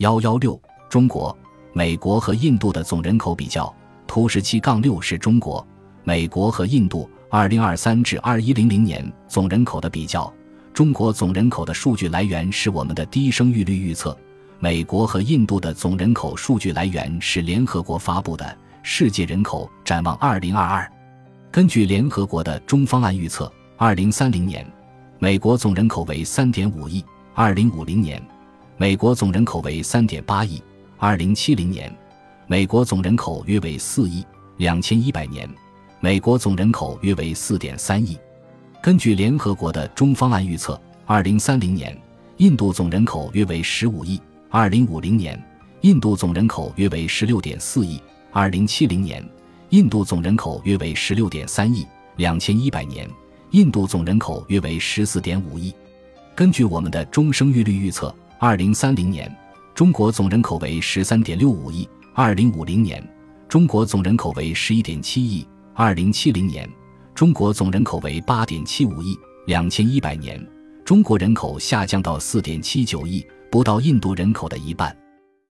幺幺六，中国、美国和印度的总人口比较。图十七杠六是中国、美国和印度二零二三至二一零零年总人口的比较。中国总人口的数据来源是我们的低生育率预测。美国和印度的总人口数据来源是联合国发布的《世界人口展望二零二二》。根据联合国的中方案预测，二零三零年，美国总人口为三点五亿；二零五零年，美国总人口为三点八亿；二零七零年，美国总人口约为四亿；两千一百年，美国总人口约为四点三亿。根据联合国的中方案预测，二零三零年，印度总人口约为十五亿。二零五零年，印度总人口约为十六点四亿；二零七零年，印度总人口约为十六点三亿；两千一百年，印度总人口约为十四点五亿。根据我们的中生育率预测，二零三零年，中国总人口为十三点六五亿；二零五零年，中国总人口为十一点七亿；二零七零年，中国总人口为八点七五亿；两千一百年，中国人口下降到四点七九亿。不到印度人口的一半。